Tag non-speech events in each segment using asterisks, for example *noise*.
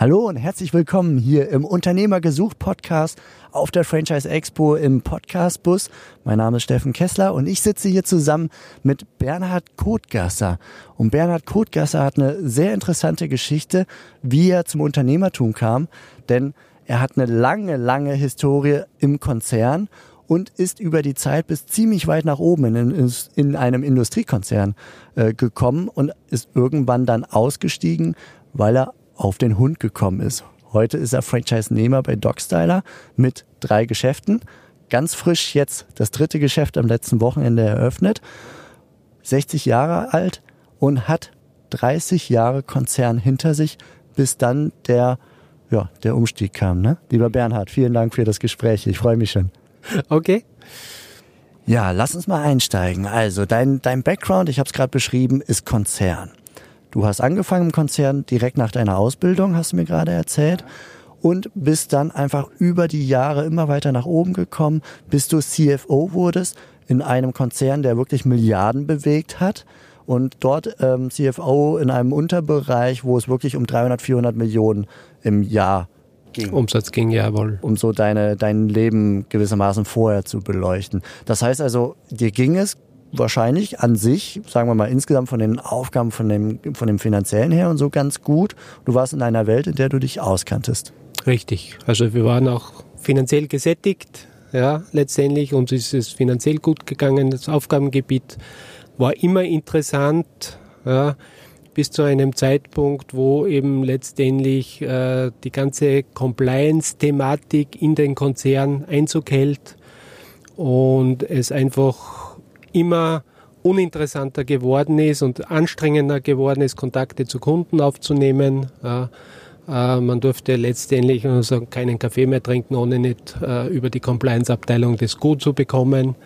Hallo und herzlich willkommen hier im Unternehmer gesucht Podcast auf der Franchise Expo im Podcast Bus. Mein Name ist Steffen Kessler und ich sitze hier zusammen mit Bernhard Kotgasser. Und Bernhard Kotgasser hat eine sehr interessante Geschichte, wie er zum Unternehmertum kam, denn er hat eine lange, lange Historie im Konzern und ist über die Zeit bis ziemlich weit nach oben in, in einem Industriekonzern äh, gekommen und ist irgendwann dann ausgestiegen, weil er auf den Hund gekommen ist. Heute ist er Franchise-Nehmer bei Dogstyler mit drei Geschäften. Ganz frisch jetzt das dritte Geschäft am letzten Wochenende eröffnet. 60 Jahre alt und hat 30 Jahre Konzern hinter sich, bis dann der, ja, der Umstieg kam. Ne? Lieber Bernhard, vielen Dank für das Gespräch. Ich freue mich schon. Okay. Ja, lass uns mal einsteigen. Also dein, dein Background, ich habe es gerade beschrieben, ist Konzern. Du hast angefangen im Konzern direkt nach deiner Ausbildung, hast du mir gerade erzählt. Und bist dann einfach über die Jahre immer weiter nach oben gekommen, bis du CFO wurdest in einem Konzern, der wirklich Milliarden bewegt hat. Und dort ähm, CFO in einem Unterbereich, wo es wirklich um 300, 400 Millionen im Jahr ging. Umsatz ging, jawohl. Um so deine, dein Leben gewissermaßen vorher zu beleuchten. Das heißt also, dir ging es wahrscheinlich an sich, sagen wir mal insgesamt von den Aufgaben, von dem, von dem finanziellen her und so ganz gut. Du warst in einer Welt, in der du dich auskanntest. Richtig. Also wir waren auch finanziell gesättigt, ja, letztendlich. Uns ist es finanziell gut gegangen. Das Aufgabengebiet war immer interessant, ja, bis zu einem Zeitpunkt, wo eben letztendlich äh, die ganze Compliance-Thematik in den Konzern Einzug hält und es einfach immer uninteressanter geworden ist und anstrengender geworden ist, Kontakte zu Kunden aufzunehmen. Äh, man durfte letztendlich also keinen Kaffee mehr trinken, ohne nicht äh, über die Compliance-Abteilung das Gut zu bekommen.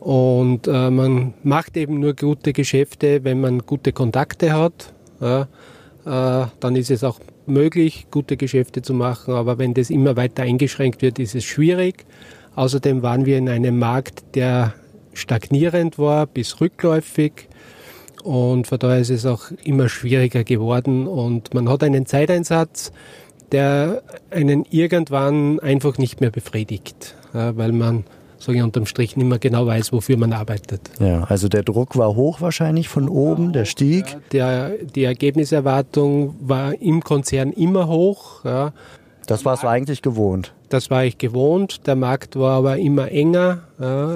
Und äh, man macht eben nur gute Geschäfte, wenn man gute Kontakte hat. dann ist es auch möglich, gute Geschäfte zu machen. Aber wenn das immer weiter eingeschränkt wird, ist es schwierig. Außerdem waren wir in einem Markt, der stagnierend war bis rückläufig. Und von daher ist es auch immer schwieriger geworden und man hat einen Zeiteinsatz, der einen irgendwann einfach nicht mehr befriedigt, weil man sage ich unterm Strich nicht mehr genau weiß, wofür man arbeitet. Ja, also der Druck war hoch wahrscheinlich von oben, der stieg. Der, die Ergebniserwartung war im Konzern immer hoch. Ja. Das warst du eigentlich gewohnt. Das war ich gewohnt. Der Markt war aber immer enger.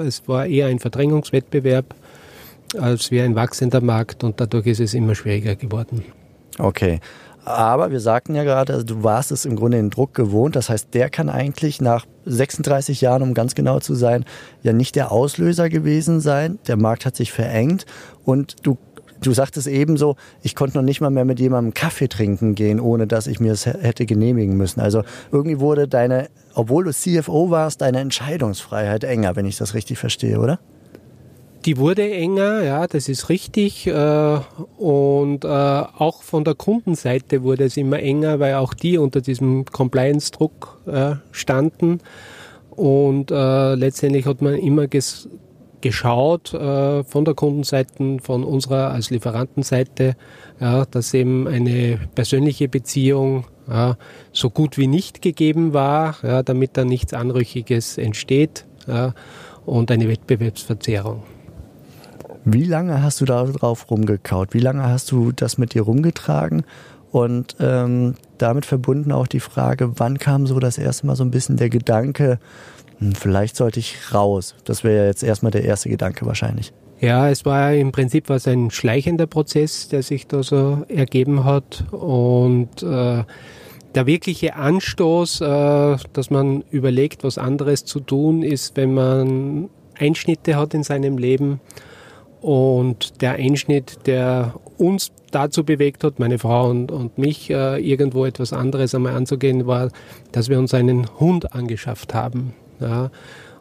Es war eher ein Verdrängungswettbewerb als wie ein wachsender Markt und dadurch ist es immer schwieriger geworden. Okay. Aber wir sagten ja gerade, also du warst es im Grunde den Druck gewohnt. Das heißt, der kann eigentlich nach 36 Jahren, um ganz genau zu sein, ja nicht der Auslöser gewesen sein. Der Markt hat sich verengt und du Du sagtest ebenso, ich konnte noch nicht mal mehr mit jemandem Kaffee trinken gehen, ohne dass ich mir es hätte genehmigen müssen. Also irgendwie wurde deine, obwohl du CFO warst, deine Entscheidungsfreiheit enger, wenn ich das richtig verstehe, oder? Die wurde enger, ja, das ist richtig. Äh, und äh, auch von der Kundenseite wurde es immer enger, weil auch die unter diesem Compliance-Druck äh, standen. Und letztendlich hat man immer geschaut äh, von der Kundenseite, von unserer als Lieferantenseite, ja, dass eben eine persönliche Beziehung ja, so gut wie nicht gegeben war, ja, damit da nichts Anrüchiges entsteht ja, und eine Wettbewerbsverzerrung. Wie lange hast du da drauf rumgekaut? Wie lange hast du das mit dir rumgetragen? Und ähm, damit verbunden auch die Frage, wann kam so das erste Mal so ein bisschen der Gedanke, vielleicht sollte ich raus. Das wäre jetzt erstmal der erste Gedanke wahrscheinlich. Ja, es war im Prinzip was ein schleichender Prozess, der sich da so ergeben hat und äh, der wirkliche Anstoß, äh, dass man überlegt, was anderes zu tun, ist, wenn man Einschnitte hat in seinem Leben und der Einschnitt, der uns dazu bewegt hat, meine Frau und, und mich, äh, irgendwo etwas anderes einmal anzugehen, war, dass wir uns einen Hund angeschafft haben. Ja.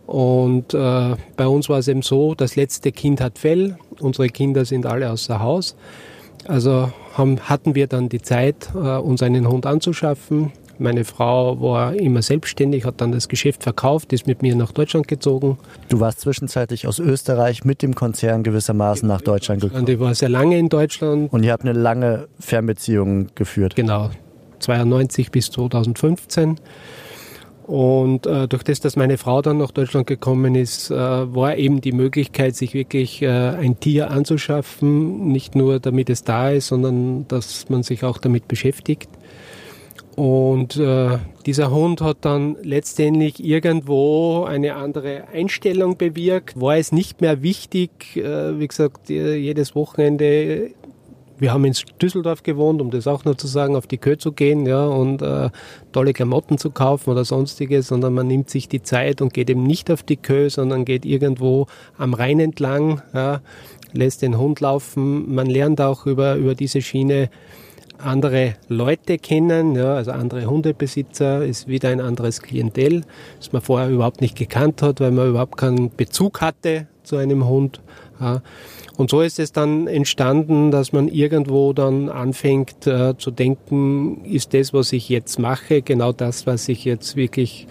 Und äh, bei uns war es eben so, das letzte Kind hat Fell, unsere Kinder sind alle außer Haus. Also haben, hatten wir dann die Zeit, äh, uns einen Hund anzuschaffen. Meine Frau war immer selbstständig, hat dann das Geschäft verkauft, ist mit mir nach Deutschland gezogen. Du warst zwischenzeitlich aus Österreich mit dem Konzern gewissermaßen nach Deutschland gekommen. Und ich war sehr lange in Deutschland. Und ihr habt eine lange Fernbeziehung geführt. Genau, 92 bis 2015. Und äh, durch das, dass meine Frau dann nach Deutschland gekommen ist, äh, war eben die Möglichkeit, sich wirklich äh, ein Tier anzuschaffen, nicht nur damit es da ist, sondern dass man sich auch damit beschäftigt. Und äh, dieser Hund hat dann letztendlich irgendwo eine andere Einstellung bewirkt. War es nicht mehr wichtig, äh, wie gesagt, jedes Wochenende wir haben in Düsseldorf gewohnt, um das auch noch zu sagen, auf die Kö zu gehen ja, und äh, tolle Klamotten zu kaufen oder sonstiges, sondern man nimmt sich die Zeit und geht eben nicht auf die Kö, sondern geht irgendwo am Rhein entlang, ja, lässt den Hund laufen. Man lernt auch über, über diese Schiene andere Leute kennen, ja, also andere Hundebesitzer, ist wieder ein anderes Klientel, das man vorher überhaupt nicht gekannt hat, weil man überhaupt keinen Bezug hatte zu einem Hund. Und so ist es dann entstanden, dass man irgendwo dann anfängt äh, zu denken, ist das, was ich jetzt mache, genau das, was ich jetzt wirklich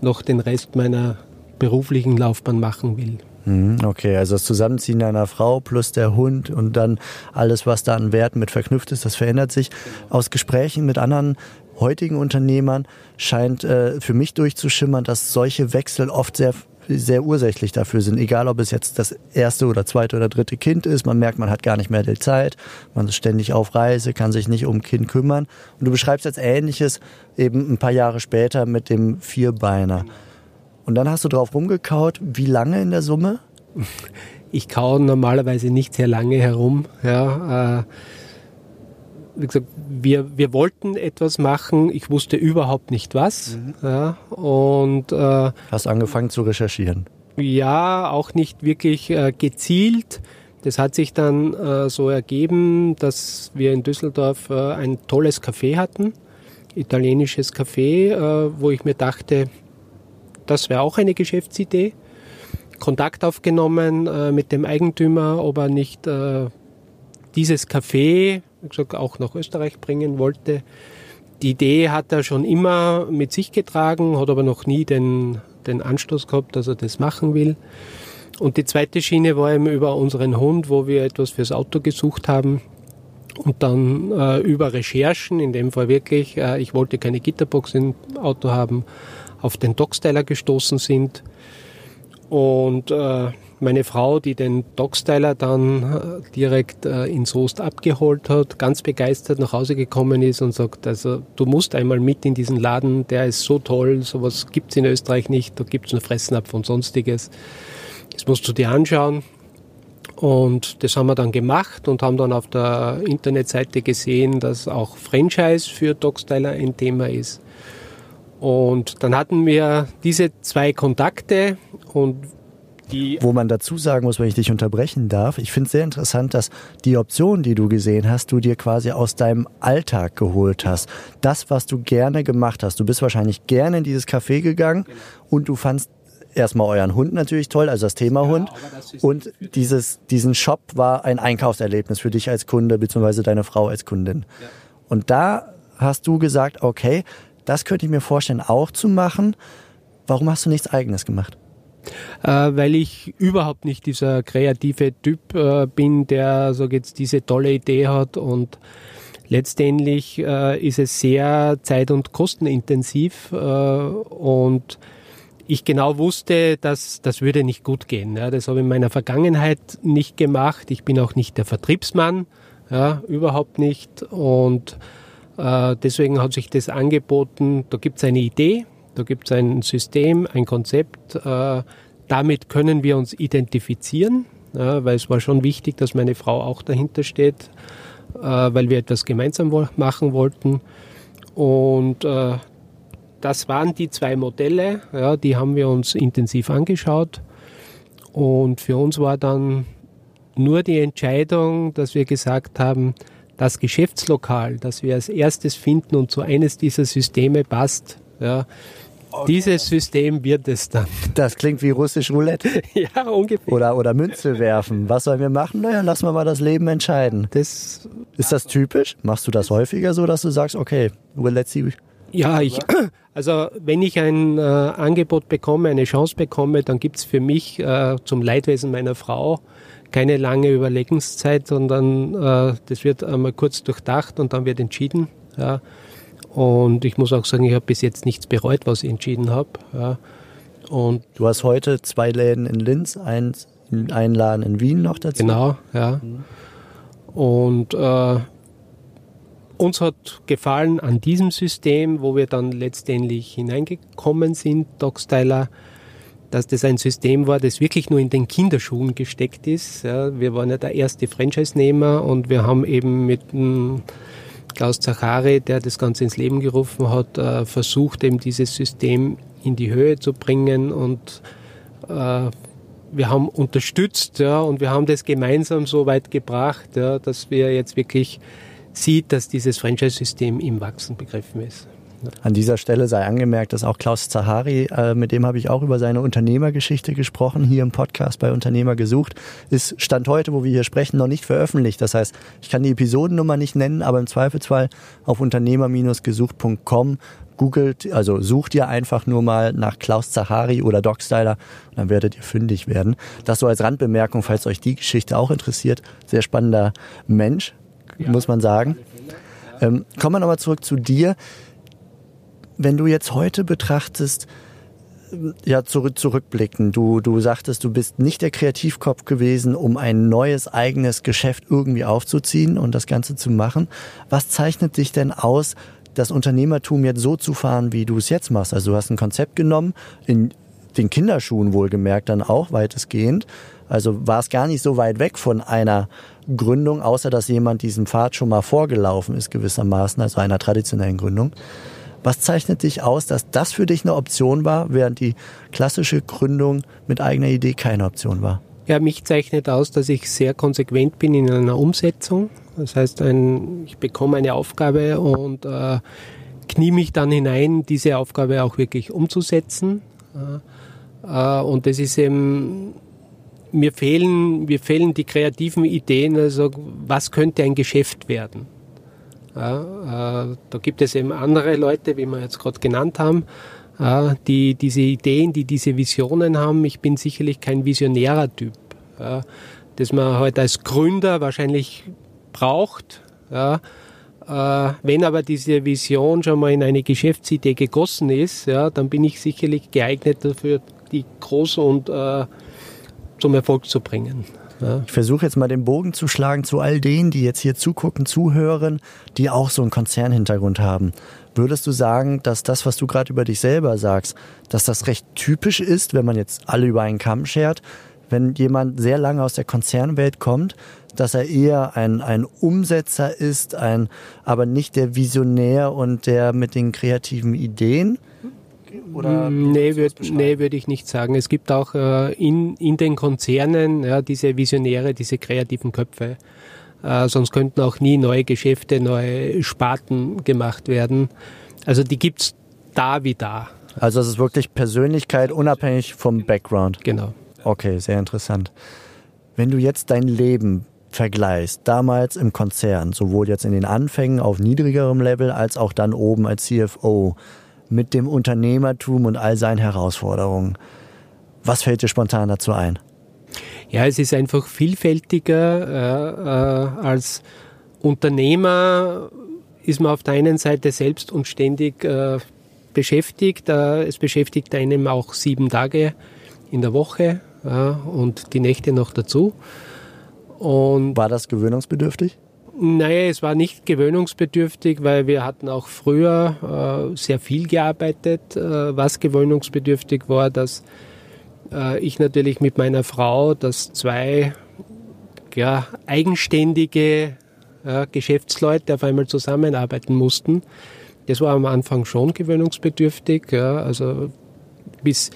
noch den Rest meiner beruflichen Laufbahn machen will. Mhm, okay, also das Zusammenziehen einer Frau plus der Hund und dann alles, was da an Werten mit verknüpft ist, das verändert sich. Aus Gesprächen mit anderen heutigen Unternehmern scheint äh, für mich durchzuschimmern, dass solche Wechsel oft sehr sehr ursächlich dafür sind. Egal, ob es jetzt das erste oder zweite oder dritte Kind ist, man merkt, man hat gar nicht mehr die Zeit, man ist ständig auf Reise, kann sich nicht um Kind kümmern. Und du beschreibst jetzt Ähnliches eben ein paar Jahre später mit dem Vierbeiner. Und dann hast du drauf rumgekaut, wie lange in der Summe? Ich kaue normalerweise nicht sehr lange herum. Ja, äh wie gesagt, wir, wir wollten etwas machen, ich wusste überhaupt nicht was. Mhm. Ja, und, äh, Hast angefangen zu recherchieren? Ja, auch nicht wirklich äh, gezielt. Das hat sich dann äh, so ergeben, dass wir in Düsseldorf äh, ein tolles Café hatten, italienisches Café, äh, wo ich mir dachte, das wäre auch eine Geschäftsidee. Kontakt aufgenommen äh, mit dem Eigentümer, ob er nicht dieses Café gesagt, auch nach Österreich bringen wollte. Die Idee hat er schon immer mit sich getragen, hat aber noch nie den, den Anstoß gehabt, dass er das machen will. Und die zweite Schiene war eben über unseren Hund, wo wir etwas fürs Auto gesucht haben. Und dann äh, über Recherchen, in dem Fall wirklich, äh, ich wollte keine Gitterbox im Auto haben, auf den Dogstyler gestoßen sind. Und äh, meine Frau, die den Dogstyler dann äh, direkt äh, in Soest abgeholt hat, ganz begeistert nach Hause gekommen ist und sagt, also du musst einmal mit in diesen Laden, der ist so toll, sowas gibt es in Österreich nicht, da gibt es nur Fressnapf und sonstiges. Das musst du dir anschauen. Und das haben wir dann gemacht und haben dann auf der Internetseite gesehen, dass auch Franchise für Dogstyler ein Thema ist. Und dann hatten wir diese zwei Kontakte und die Wo man dazu sagen muss, wenn ich dich unterbrechen darf, ich finde es sehr interessant, dass die Option, die du gesehen hast, du dir quasi aus deinem Alltag geholt hast. Das, was du gerne gemacht hast. Du bist wahrscheinlich gerne in dieses Café gegangen genau. und du fandst erstmal euren Hund natürlich toll, also das Thema ja, Hund. Und dieses, diesen Shop war ein Einkaufserlebnis für dich als Kunde, beziehungsweise deine Frau als Kundin. Ja. Und da hast du gesagt, okay, das könnte ich mir vorstellen, auch zu machen. Warum hast du nichts eigenes gemacht? äh, weil ich überhaupt nicht dieser kreative Typ äh, bin, der so jetzt diese tolle Idee hat und letztendlich äh, ist es sehr zeit- und kostenintensiv und ich genau wusste, dass das würde nicht gut gehen. Das habe ich in meiner Vergangenheit nicht gemacht. Ich bin auch nicht der Vertriebsmann, ja, überhaupt nicht. Und deswegen hat sich das angeboten. Da gibt es eine Idee, da gibt es ein System, ein Konzept. Äh, damit können wir uns identifizieren, weil es war schon wichtig, dass meine Frau auch dahinter steht, äh, weil wir etwas gemeinsam machen wollten. Und äh, das waren die zwei Modelle, die haben wir uns intensiv angeschaut. Und für uns war dann nur die Entscheidung, dass wir gesagt haben, das Geschäftslokal, das wir als erstes finden und zu eines dieser Systeme passt, ja, Okay. Dieses System wird es dann. *laughs* Das klingt wie russisch Roulette. *laughs* ja, ungefähr. Oder, oder Münze werfen. Was sollen wir machen? Naja, lassen wir mal das Leben entscheiden. Das, Ist das typisch? Machst du das häufiger so, dass du sagst, okay, well, let's see. Ja, ich, *clears throat* also wenn ich ein äh, Angebot bekomme, eine Chance bekomme, dann gibt es für mich äh, zum Leidwesen meiner Frau keine lange Überlegenszeit, sondern äh, das wird einmal kurz durchdacht und dann wird entschieden. Ja. Und ich muss auch sagen, ich habe bis jetzt nichts bereut, was ich entschieden habe. Ja. Und du hast heute zwei Läden in Linz, eins, einen Laden in Wien noch dazu. Genau, ja. Und äh, uns hat gefallen an diesem System, wo wir dann letztendlich hineingekommen sind, Dogstyler, dass das ein System war, das wirklich nur in den Kinderschuhen gesteckt ist. Ja, wir waren ja der erste Franchise-Nehmer und wir haben eben mit dem Klaus Zachari, der das Ganze ins Leben gerufen hat, äh, versucht, eben dieses System in die Höhe zu bringen und äh, wir haben unterstützt ja, und wir haben das gemeinsam so weit gebracht, ja, dass wir jetzt wirklich sieht, dass dieses Franchise-System im Wachsen begriffen ist. An dieser Stelle sei angemerkt, dass auch Klaus Zahari, äh, mit dem habe ich auch über seine Unternehmergeschichte gesprochen, hier im Podcast bei Unternehmer gesucht, ist Stand heute, wo wir hier sprechen, noch nicht veröffentlicht. Das heißt, ich kann die Episodennummer nicht nennen, aber im Zweifelsfall auf unternehmer-gesucht.com googelt, also sucht ihr einfach nur mal nach Klaus Zahari oder Dogstyler und dann werdet ihr fündig werden. Das so als Randbemerkung, falls euch die Geschichte auch interessiert. Sehr spannender Mensch, muss man sagen. Ähm, kommen wir nochmal zurück zu dir wenn du jetzt heute betrachtest, ja, zurück, zurückblicken. Du, du sagtest, du bist nicht der Kreativkopf gewesen, um ein neues eigenes Geschäft irgendwie aufzuziehen und das Ganze zu machen. Was zeichnet dich denn aus, das Unternehmertum jetzt so zu fahren, wie du es jetzt machst? Also du hast ein Konzept genommen, in den Kinderschuhen wohlgemerkt dann auch weitestgehend. Also war es gar nicht so weit weg von einer Gründung, außer dass jemand diesen Pfad schon mal vorgelaufen ist gewissermaßen, also einer traditionellen Gründung. Was zeichnet dich aus, dass das für dich eine Option war, während die klassische Gründung mit eigener Idee keine Option war? Ja, mich zeichnet aus, dass ich sehr konsequent bin in einer Umsetzung. Das heißt, ein, ich bekomme eine Aufgabe und äh, knie mich dann hinein, diese Aufgabe auch wirklich umzusetzen. Äh, und das ist eben, mir fehlen, mir fehlen die kreativen Ideen, also was könnte ein Geschäft werden. Ja, äh, da gibt es eben andere Leute, wie wir jetzt gerade genannt haben, äh, die diese Ideen, die diese Visionen haben. Ich bin sicherlich kein visionärer Typ, ja, das man halt als Gründer wahrscheinlich braucht. Ja. Äh, wenn aber diese Vision schon mal in eine Geschäftsidee gegossen ist, ja, dann bin ich sicherlich geeignet dafür, die groß und äh, zum Erfolg zu bringen. Ja. Ich versuche jetzt mal den Bogen zu schlagen zu all denen, die jetzt hier zugucken, zuhören, die auch so einen Konzernhintergrund haben. Würdest du sagen, dass das, was du gerade über dich selber sagst, dass das recht typisch ist, wenn man jetzt alle über einen Kamm schert, wenn jemand sehr lange aus der Konzernwelt kommt, dass er eher ein, ein Umsetzer ist, ein, aber nicht der Visionär und der mit den kreativen Ideen? Oder mm, nee, würde nee, würd ich nicht sagen. Es gibt auch äh, in, in den Konzernen ja, diese Visionäre, diese kreativen Köpfe. Äh, sonst könnten auch nie neue Geschäfte, neue Sparten gemacht werden. Also die gibt es da wie da. Also es ist wirklich Persönlichkeit unabhängig vom Background. Genau. Okay, sehr interessant. Wenn du jetzt dein Leben vergleichst, damals im Konzern, sowohl jetzt in den Anfängen auf niedrigerem Level als auch dann oben als CFO, mit dem Unternehmertum und all seinen Herausforderungen. Was fällt dir spontan dazu ein? Ja, es ist einfach vielfältiger äh, äh, als Unternehmer ist man auf der einen Seite selbst und ständig äh, beschäftigt. Äh, es beschäftigt einem auch sieben Tage in der Woche und die Nächte noch dazu. Und War das gewöhnungsbedürftig? Naja, es war nicht gewöhnungsbedürftig, weil wir hatten auch früher äh, sehr viel gearbeitet. Äh, was gewöhnungsbedürftig war, dass äh, ich natürlich mit meiner Frau, dass zwei ja, eigenständige Geschäftsleute auf einmal zusammenarbeiten mussten. Das war am Anfang schon gewöhnungsbedürftig. Ja, also bis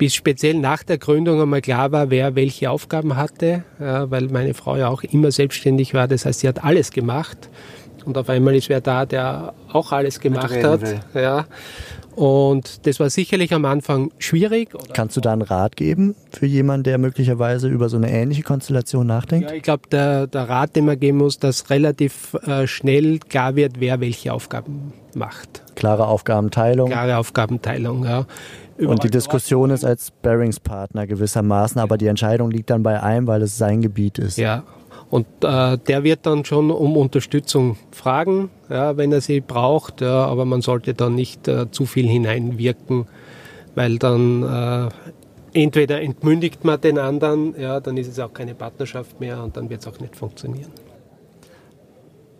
bis speziell nach der Gründung einmal klar war, wer welche Aufgaben hatte, ja, weil meine Frau ja auch immer selbstständig war. Das heißt, sie hat alles gemacht. Und auf einmal ist wer da, der auch alles gemacht hat. Ja. Und das war sicherlich am Anfang schwierig. Kannst du da einen Rat geben für jemanden, der möglicherweise über so eine ähnliche Konstellation nachdenkt? Ja, ich glaube, der, der Rat, den man geben muss, dass relativ äh, schnell klar wird, wer welche Aufgaben macht. Klare Aufgabenteilung. Klare Aufgabenteilung, ja. Und die Diskussion ist als Bearingspartner gewissermaßen, aber die Entscheidung liegt dann bei einem, weil es sein Gebiet ist. Ja, und äh, der wird dann schon um Unterstützung fragen, ja, wenn er sie braucht, ja, aber man sollte dann nicht äh, zu viel hineinwirken, weil dann äh, entweder entmündigt man den anderen, ja, dann ist es auch keine Partnerschaft mehr und dann wird es auch nicht funktionieren.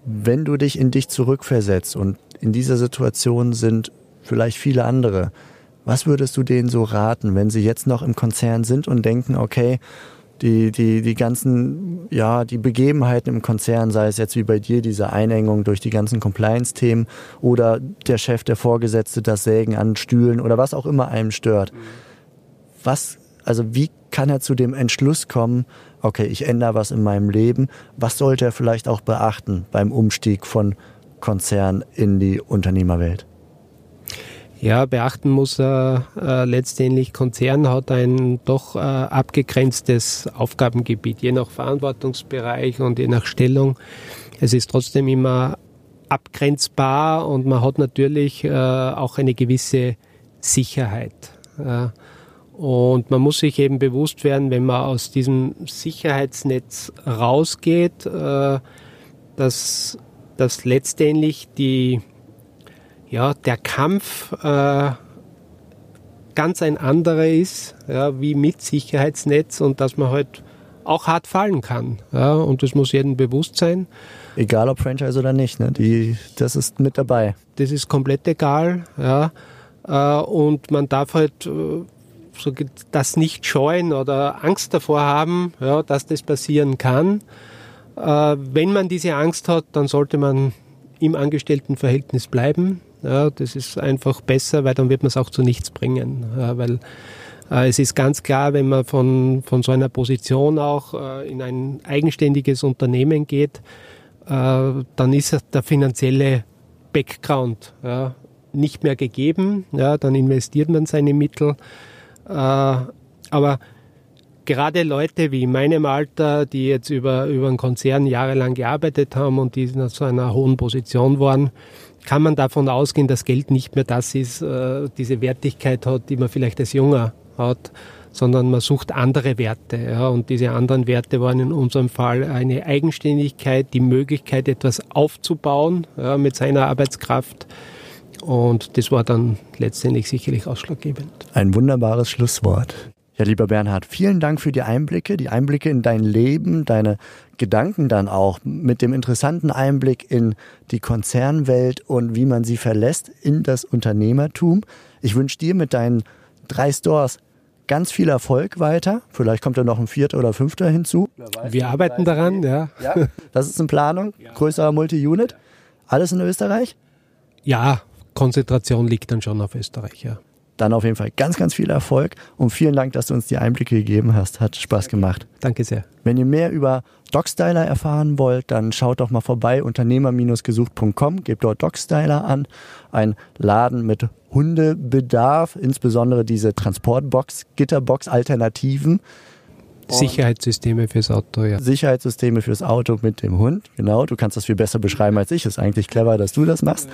Wenn du dich in dich zurückversetzt und in dieser Situation sind vielleicht viele andere, was würdest du denen so raten, wenn sie jetzt noch im Konzern sind und denken, okay, die, die, die ganzen, ja, die Begebenheiten im Konzern, sei es jetzt wie bei dir, diese Einengung durch die ganzen Compliance-Themen oder der Chef, der Vorgesetzte, das Sägen an Stühlen oder was auch immer einem stört. Was, also wie kann er zu dem Entschluss kommen, okay, ich ändere was in meinem Leben? Was sollte er vielleicht auch beachten beim Umstieg von Konzern in die Unternehmerwelt? Ja, beachten muss er äh, letztendlich, Konzern hat ein doch äh, abgegrenztes Aufgabengebiet, je nach Verantwortungsbereich und je nach Stellung. Es ist trotzdem immer abgrenzbar und man hat natürlich äh, auch eine gewisse Sicherheit. Ja. Und man muss sich eben bewusst werden, wenn man aus diesem Sicherheitsnetz rausgeht, äh, dass, dass letztendlich die ja, der Kampf äh, ganz ein anderer ist, ja, wie mit Sicherheitsnetz und dass man halt auch hart fallen kann. Ja, und das muss jedem bewusst sein. Egal ob Franchise oder nicht, ne? Die, das ist mit dabei. Das ist komplett egal. Ja. Äh, und man darf halt äh, so das nicht scheuen oder Angst davor haben, ja, dass das passieren kann. Äh, wenn man diese Angst hat, dann sollte man im Angestelltenverhältnis bleiben. Ja, das ist einfach besser, weil dann wird man es auch zu nichts bringen. Ja, weil äh, es ist ganz klar, wenn man von, von so einer Position auch äh, in ein eigenständiges Unternehmen geht, äh, dann ist der finanzielle Background ja, nicht mehr gegeben. Ja, dann investiert man seine Mittel. Äh, aber gerade Leute wie in meinem Alter, die jetzt über, über einen Konzern jahrelang gearbeitet haben und die in so einer hohen Position waren, kann man davon ausgehen, dass Geld nicht mehr das ist, äh, diese Wertigkeit hat, die man vielleicht als Junger hat, sondern man sucht andere Werte. Ja, und diese anderen Werte waren in unserem Fall eine Eigenständigkeit, die Möglichkeit, etwas aufzubauen ja, mit seiner Arbeitskraft. Und das war dann letztendlich sicherlich ausschlaggebend. Ein wunderbares Schlusswort. Ja, lieber Bernhard, vielen Dank für die Einblicke, die Einblicke in dein Leben, deine Gedanken dann auch mit dem interessanten Einblick in die Konzernwelt und wie man sie verlässt in das Unternehmertum. Ich wünsche dir mit deinen drei Stores ganz viel Erfolg weiter. Vielleicht kommt ja noch ein vierter oder fünfter hinzu. Wir arbeiten daran, ja. ja. Das ist in Planung, größerer Multi-Unit. Alles in Österreich? Ja, Konzentration liegt dann schon auf Österreich, ja dann auf jeden Fall ganz, ganz viel Erfolg und vielen Dank, dass du uns die Einblicke gegeben hast. Hat Spaß gemacht. Danke sehr. Wenn ihr mehr über Dogstyler erfahren wollt, dann schaut doch mal vorbei unternehmer-gesucht.com, gebt dort Dogstyler an, ein Laden mit Hundebedarf, insbesondere diese Transportbox, Gitterbox-Alternativen. Sicherheitssysteme fürs Auto, ja. Sicherheitssysteme fürs Auto mit dem Hund, genau. Du kannst das viel besser beschreiben als ich. Ist eigentlich clever, dass du das machst.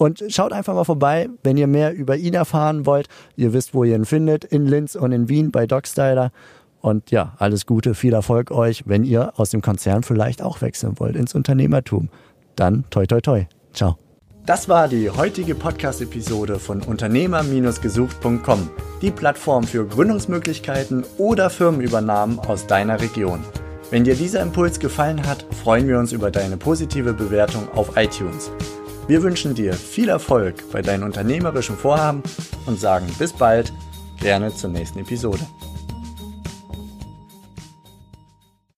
Und schaut einfach mal vorbei, wenn ihr mehr über ihn erfahren wollt. Ihr wisst, wo ihr ihn findet, in Linz und in Wien bei Dogstyler. Und ja, alles Gute, viel Erfolg euch, wenn ihr aus dem Konzern vielleicht auch wechseln wollt ins Unternehmertum. Dann toi toi toi. Ciao. Das war die heutige Podcast-Episode von Unternehmer-gesucht.com, die Plattform für Gründungsmöglichkeiten oder Firmenübernahmen aus deiner Region. Wenn dir dieser Impuls gefallen hat, freuen wir uns über deine positive Bewertung auf iTunes. Wir wünschen dir viel Erfolg bei deinen unternehmerischen Vorhaben und sagen bis bald, gerne zur nächsten Episode.